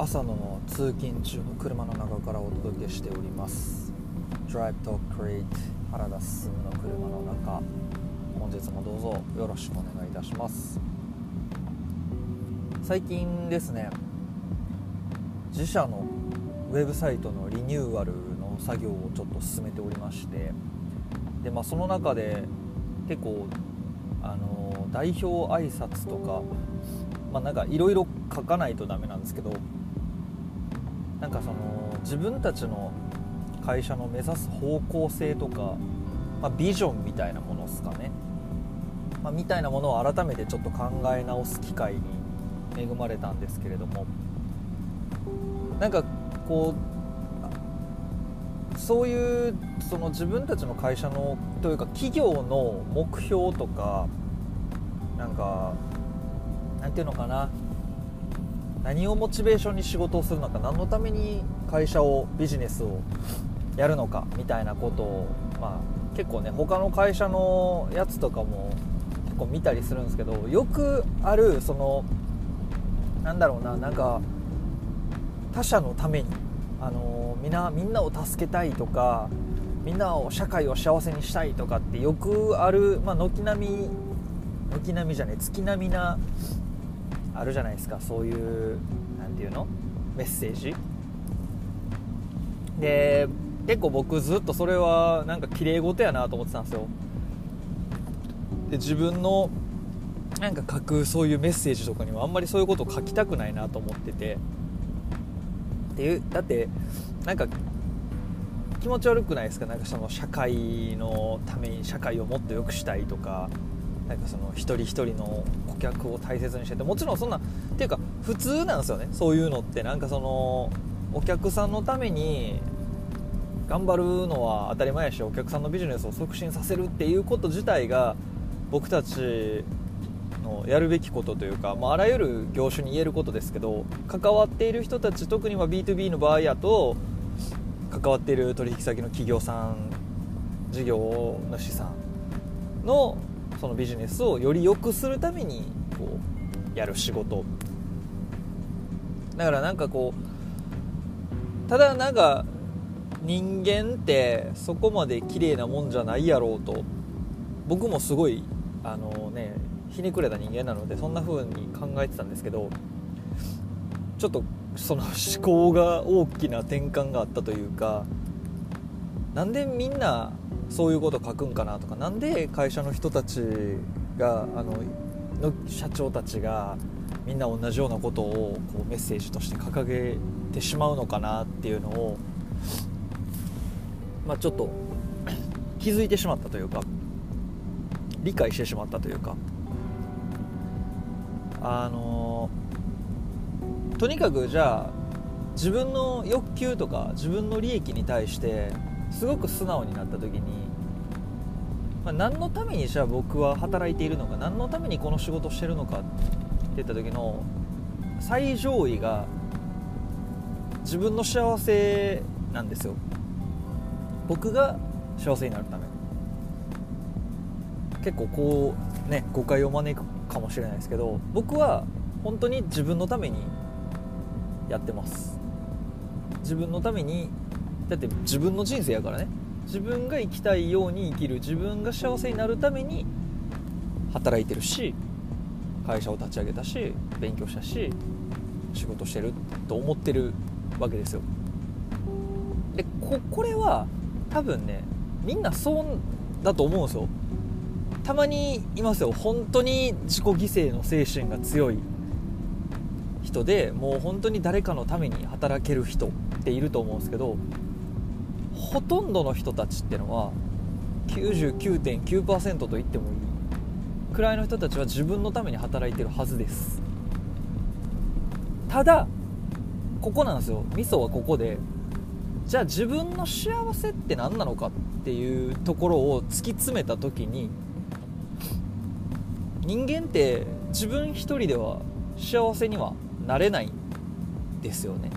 朝の通勤中の車の中からお届けしております。Drive Talk Create 原田進の車の中。本日もどうぞよろしくお願いいたします。最近ですね自社のウェブサイトのリニューアルの作業をちょっと進めておりましてで、まあ、その中で結構あの代表挨拶とかまあ、なんかいろいろ書かないとダメなんですけどなんかその自分たちの会社の目指す方向性とか、まあ、ビジョンみたいなものですかね、まあ、みたいなものを改めてちょっと考え直す機会に恵まれたんですけれども。なんかこうそういうその自分たちの会社のというか企業の目標とかなんかなんていうのかな。何をモチベーションに仕事をするのか何のために会社をビジネスをやるのかみたいなことを、まあ、結構ね他の会社のやつとかも結構見たりするんですけどよくあるそのなんだろうななんか他者のためにあのみんなみんなを助けたいとかみんなを社会を幸せにしたいとかってよくある、まあ、軒並み軒並みじゃね月並みなあるじゃないですか。そういう何て言うの？メッセージ？で結構僕ずっとそれはなんか綺麗事やなと思ってたんですよ。で自分のなんか書くそういうメッセージとかにはあんまりそういうことを書きたくないなと思ってて。っていうだってなんか気持ち悪くないですか？なんかその社会のために社会をもっと良くしたいとか。なんかその一人一人の客を大切にしててもちろんそんなっていうか普通なんですよね。そういうのって。なんかそのお客さんのために頑張るのは当たり前やしお客さんのビジネスを促進させるっていうこと自体が僕たちのやるべきことというか、まあ、あらゆる業種に言えることですけど関わっている人たち特には B2B の場合やと関わっている取引先の企業さん事業主さんのそのビジネスをより良くするためにこうやる仕事だからなんかこうただなんか人間ってそこまで綺麗なもんじゃないやろうと僕もすごいあのねひねくれた人間なのでそんな風に考えてたんですけどちょっとその思考が大きな転換があったというかなんでみんなそういうこと書くんかなとかなんで会社の人たちがあのの社長たちがみんな同じようなことをこうメッセージとして掲げてしまうのかなっていうのを、まあ、ちょっと気づいてしまったというか理解してしまったというかあのとにかくじゃあ自分の欲求とか自分の利益に対してすごく素直になった時に、まあ、何のためにじゃあ僕は働いているのか何のためにこの仕事してるのかって言った時の最上位が自分の幸せなんですよ。僕が幸せになるため。結構こうね誤解を招くかもしれないですけど僕は本当に自分のためにやってます。自分のためにだって自分の人生やからね。自分が生きたいように生きる。自分が幸せになるために働いてるし会社を立ち上げたし勉強したし仕事してると思ってるわけですよ。でここれは多分ねみんなそうだと思うんですよ。たまにいますよ。本当に自己犠牲の精神が強い人でもう本当に誰かのために働ける人っていると思うんですけどほとんどの人たちってのは99.9%と言ってもいい。くらいの人たちは自分のために働いてるはずです。ただここなんですよ。ミソはここで。じゃあ自分の幸せって何なのかっていうところを突き詰めた時に人間って自分一人では幸せにはなれないんですよね。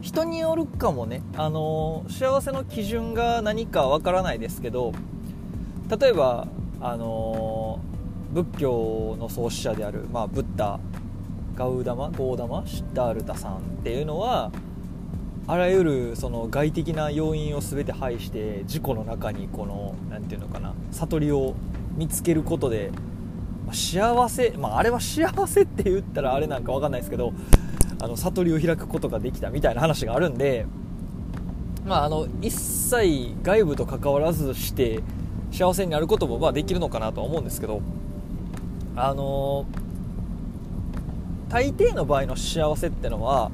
人によるかもね、あの幸せの基準が何かわからないですけど例えば、あの仏教の創始者である、まあ、ブッダガウダマゴーダマシッダールタさんっていうのはあらゆるその外的な要因を全て排して自己の中にこの何て言うのかな悟りを見つけることで幸せ、まあ、あれは幸せって言ったらあれなんか分かんないですけどあの悟りを開くことができたみたいな話があるんで、まあ、あの一切外部と関わらずして幸せになることもまあできるのかなとは思うんですけどあの大抵の場合の幸せってのは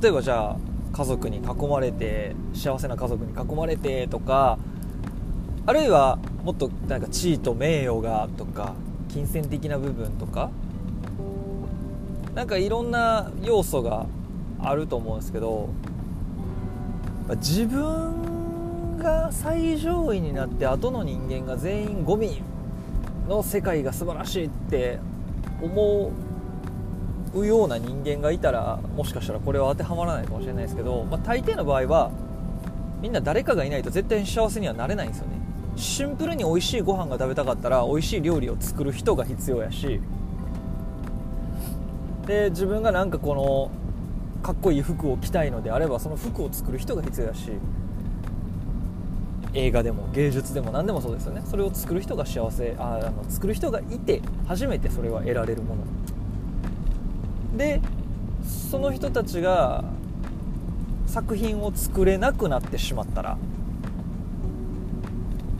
例えばじゃあ家族に囲まれて幸せな家族に囲まれてとかあるいはもっとなんか地位と名誉がとか金銭的な部分とかなんかいろんな要素があると思うんですけど自分が最上位になって後の人間が全員ゴミの世界が素晴らしいって思うような人間がいたらもしかしたらこれは当てはまらないかもしれないですけど、まあ、大抵の場合はみんな誰かがいないと絶対に幸せにはなれないんですよね。シンプルに美味しいご飯が食べたかったら美味しい料理を作る人が必要やしで自分がなんかこのかっこいい服を着たいのであればその服を作る人が必要やし映画でも芸術でも何でもそうですよね。それを作る人が幸せああの作る人がいて初めてそれは得られるもの。でその人たちが作品を作れなくなってしまったら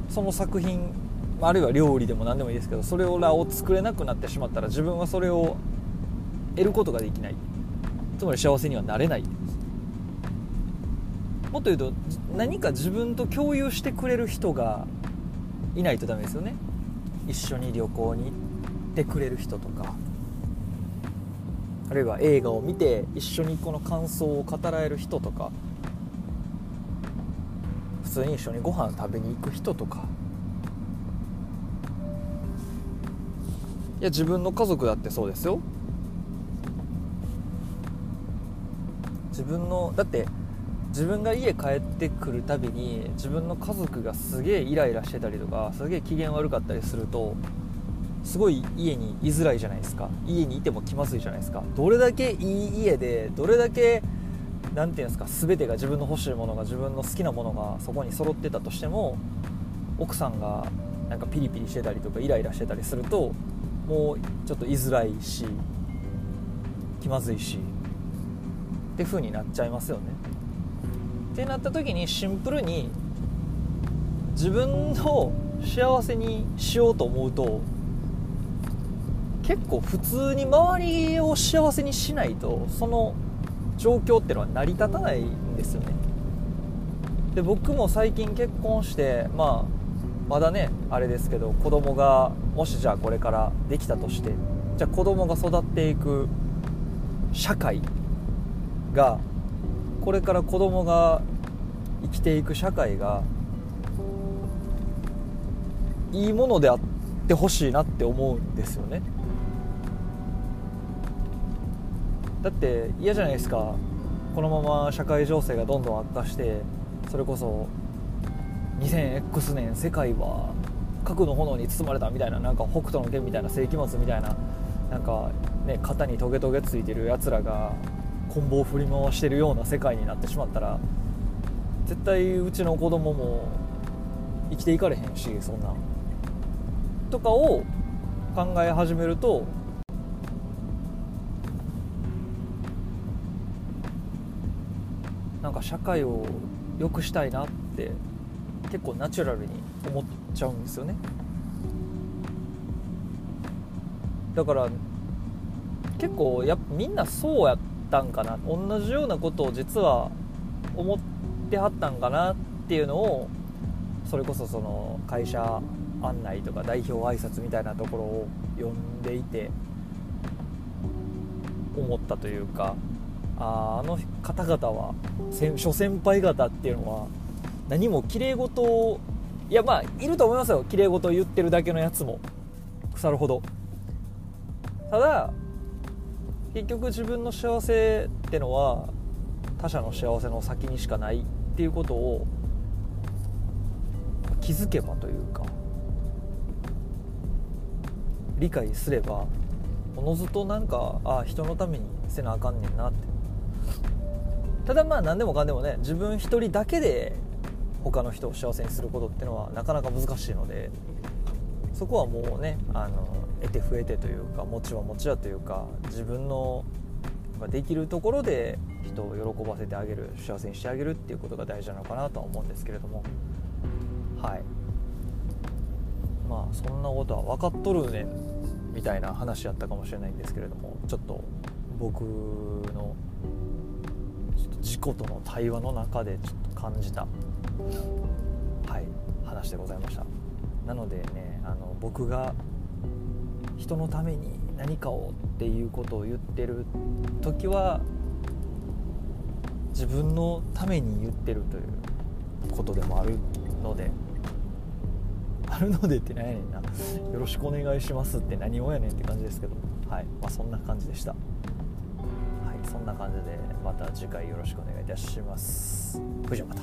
その作品あるいは料理でも何でもいいですけどそれらを作れなくなってしまったら自分はそれを得ることができない。つまり幸せにはなれない。もっと言うと何か自分と共有してくれる人がいないとダメですよね。一緒に旅行に行ってくれる人とか。あるいは映画を見て一緒にこの感想を語られる人とか。普通に一緒にご飯食べに行く人とか。いや自分の家族だってそうですよ。自分のだって自分が家帰ってくるたびに自分の家族がすげえイライラしてたりとかすげえ機嫌悪かったりするとすごい家に居づらいじゃないですか。家にいても気まずいじゃないですか。どれだけいい家でどれだけ何て言うんですか全てが自分の欲しいものが自分の好きなものがそこに揃ってたとしても奥さんがなんかピリピリしてたりとかイライラしてたりするともうちょっと居づらいし気まずいし。って風になっちゃいますよね。ってなった時にシンプルに自分の幸せにしようと思うと結構普通に周りを幸せにしないとその状況ってのは成り立たないんですよね。で僕も最近結婚してまあまだねあれですけど子供がもしじゃあこれからできたとしてじゃあ子供が育っていく社会がこれから子供が生きていく社会がいいものであってほしいなって思うんですよね。だって嫌じゃないですか。このまま社会情勢がどんどん悪化してそれこそ 2000X 年世界は核の炎に包まれたみたいななんか北斗の拳みたいな世紀末みたいななんか、ね、肩にトゲトゲついてるやつらが棍棒を振り回してるような世界になってしまったら絶対うちの子供も生きていかれへんしそんなとかを考え始めるとなんか社会を良くしたいなって結構ナチュラルに思っちゃうんですよね。だから結構やみんなそうやったんかな。同じようなことを実は思ってはったんかなっていうのをそれこそその会社案内とか代表挨拶みたいなところを読んでいて思ったというかああの方々は諸先輩方っていうのは何もきれい事をいやまあいると思いますよ。きれい事を言ってるだけのやつも。腐るほど。ただ結局自分の幸せってのは他者の幸せの先にしかないっていうことを気づけばというか理解すればおのずとなんかあ人のためにせなあかんねんなって。ただまあ何でもかんでもね自分一人だけで他の人を幸せにすることってのはなかなか難しいのでそこはもうねあの得て増えてというか持ちは持ちやというか自分のできるところで人を喜ばせてあげる幸せにしてあげるっていうことが大事なのかなとは思うんですけれども。はい。まあそんなことは分かっとるねみたいな話やったかもしれないんですけれどもちょっと僕のちょっと自己との対話の中でちょっと感じたはい話でございました。なのでねあの僕が人のために何かをっていうことを言ってる時は自分のために言ってるということでもあるのであるのでって何やねんな。よろしくお願いしますって何をやねんって感じですけど。はい。まあそんな感じでした。はい。そんな感じでまた次回よろしくお願いいたします。それじゃまた。